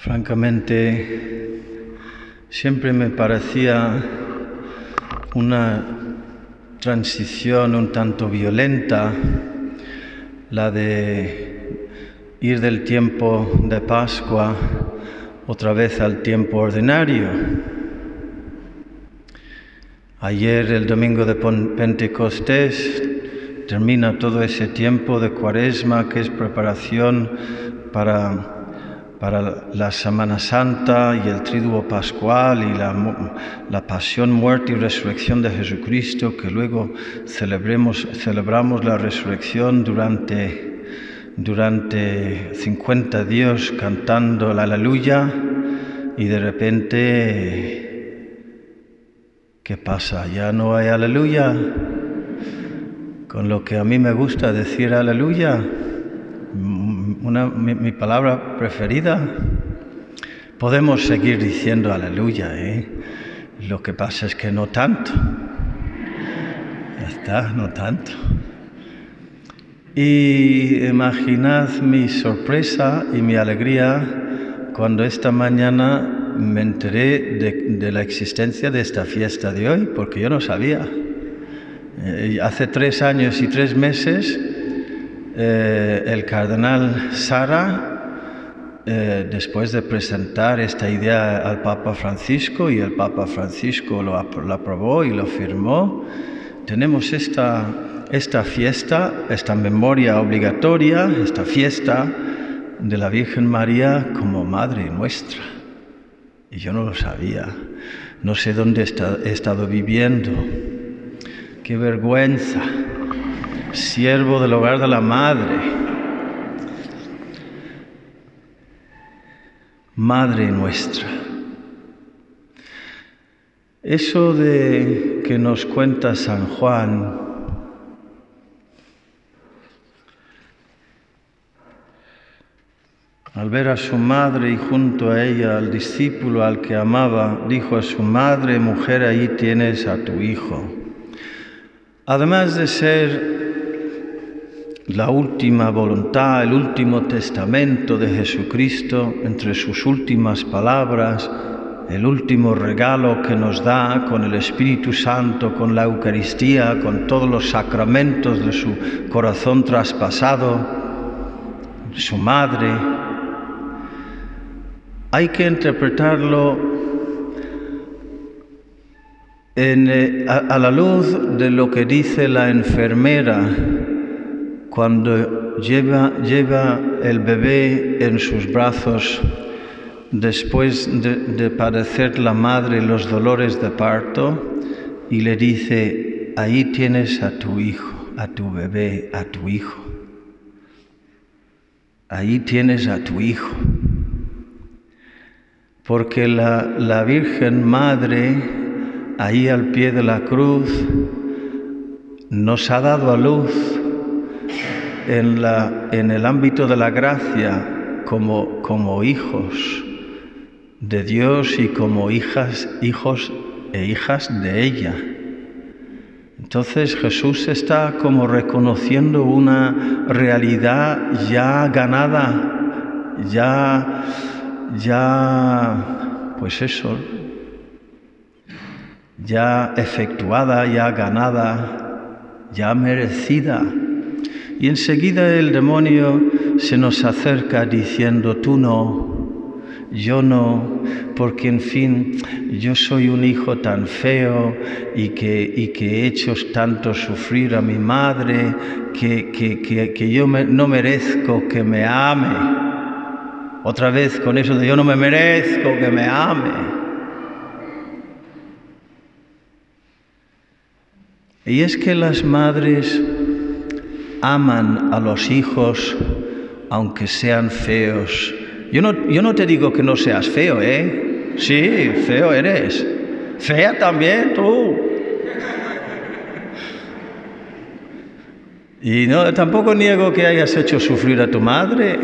Francamente, siempre me parecía una transición un tanto violenta la de ir del tiempo de Pascua otra vez al tiempo ordinario. Ayer, el domingo de Pentecostés, termina todo ese tiempo de cuaresma que es preparación para para la Semana Santa y el Triduo Pascual y la, pasión, muerte y resurrección de Jesucristo, que luego celebramos la resurrección durante, durante 50 días cantando la aleluya y de repente, ¿qué pasa? ¿Ya no hay aleluya? Con lo que a mí me gusta decir aleluya una, mi, palabra preferida. Podemos seguir diciendo aleluya, ¿eh? Lo que pasa es que no tanto. Ya está, no tanto. Y imaginad mi sorpresa y mi alegría cuando esta mañana me enteré de, la existencia de esta fiesta de hoy, porque yo no sabía. Eh, hace tres años y tres meses eh, el cardenal Sara, eh, después de presentar esta idea al Papa Francisco y el Papa Francisco lo, aprobó y lo firmó, tenemos esta, esta fiesta, esta memoria obligatoria, esta fiesta de la Virgen María como Madre nuestra. Y yo no lo sabía, no sé dónde he estado viviendo. Qué vergüenza siervo del hogar de la madre, madre nuestra. Eso de que nos cuenta San Juan, Al ver a su madre y junto a ella al discípulo al que amaba, dijo a su madre, mujer, ahí tienes a tu hijo. Además de ser la última voluntad, el último testamento de Jesucristo, entre sus últimas palabras, el último regalo que nos da con el Espíritu Santo, con la Eucaristía, con todos los sacramentos de su corazón traspasado, su madre. Hay que interpretarlo eh, a la luz de lo que dice la enfermera cuando lleva, lleva el bebé en sus brazos después de, padecer la madre los dolores de parto y le dice, ahí tienes a tu hijo, a tu bebé, a tu hijo. Ahí tienes a tu hijo. Porque la, la Virgen Madre, ahí al pie de la cruz, nos ha dado a luz en, la, en el ámbito de la gracia como, como hijos de Dios y como hijas, hijos e hijas de ella. Entonces Jesús está como reconociendo una realidad ya ganada, ya, ya, pues eso, ya efectuada, ya ganada, ya merecida. Y enseguida el demonio se nos acerca diciendo, tú no, yo no, porque en fin, yo soy un hijo tan feo y que, y que he hecho tanto sufrir a mi madre, que, que, que yo no merezco que me ame. Otra vez con eso de yo no me merezco que me ame. Y es que las madres aman a los hijos aunque sean feos. Yo no, yo no te digo que no seas feo, ¿eh? Sí, feo eres. Fea también tú. Y no, tampoco niego que hayas hecho sufrir a tu madre,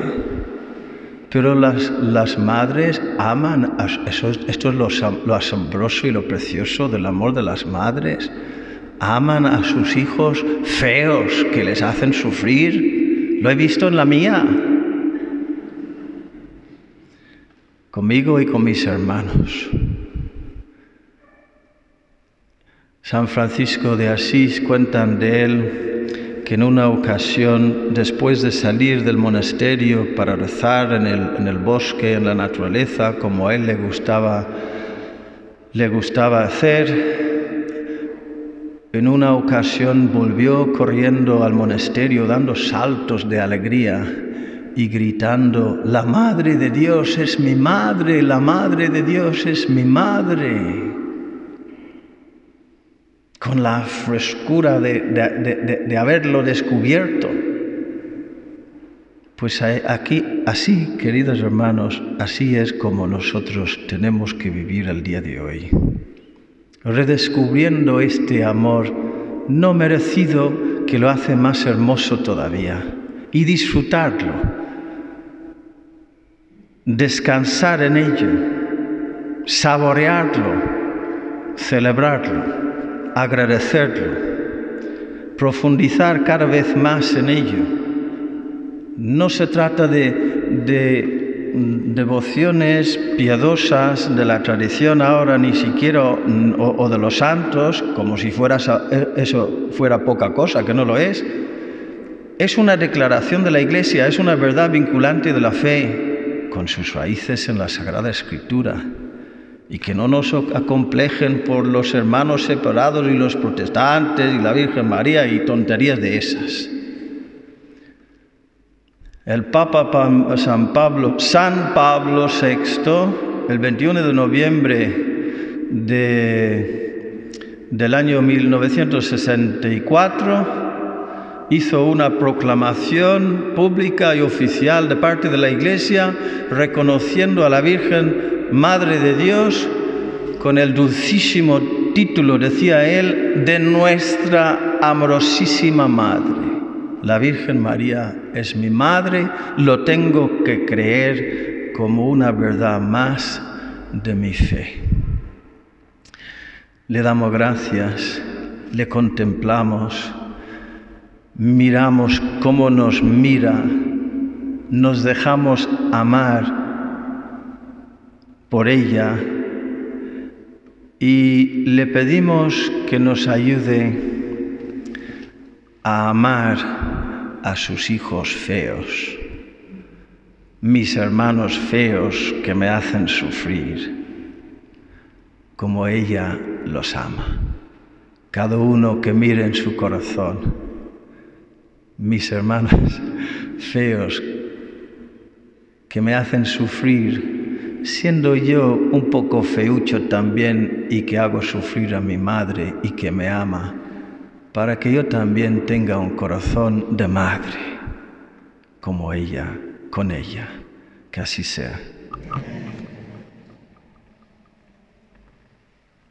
pero las, las madres aman, eso, esto es lo, lo asombroso y lo precioso del amor de las madres aman a sus hijos feos que les hacen sufrir. Lo he visto en la mía. conmigo y con mis hermanos. San Francisco de Asís cuentan de él que en una ocasión, después de salir del monasterio para rezar en el, bosque, en la naturaleza, como a él le gustaba, le gustaba hacer, en una ocasión volvió corriendo al monasterio dando saltos de alegría y gritando, la Madre de Dios es mi Madre, la Madre de Dios es mi Madre. Con la frescura de, haberlo descubierto. Pues aquí, así, queridos hermanos, así es como nosotros tenemos que vivir el día de hoy redescubriendo este amor no merecido que lo hace más hermoso todavía. Y disfrutarlo, descansar en ello, saborearlo, celebrarlo, agradecerlo, profundizar cada vez más en ello. No se trata de, de devociones piadosas de la tradición ahora ni siquiera o, de los santos, como si fuera, e, eso fuera poca cosa, que no lo es. Es una declaración de la Iglesia, es una verdad vinculante de la fe con sus raíces en la Sagrada Escritura y que no nos acomplejen por los hermanos separados y los protestantes y la Virgen María y tonterías de esas. El Papa San Pablo, San Pablo VI, el 21 de noviembre del año 1964, hizo una proclamación pública y oficial de parte de la Iglesia reconociendo a la Virgen Madre de Dios con el dulcísimo título, decía él, de nuestra amorosísima Madre. La Virgen María es mi madre, lo tengo que creer como una verdad más de mi fe. Le damos gracias, le contemplamos, miramos cómo nos mira, nos dejamos amar por ella y le pedimos que nos ayude a amar a sus hijos feos, mis hermanos feos que me hacen sufrir, como ella los ama. Cada uno que mire en su corazón, mis hermanos feos que me hacen sufrir, siendo yo un poco feucho también y que hago sufrir a mi madre y que me ama para que yo también tenga un corazón de madre, como ella, con ella. Que así sea.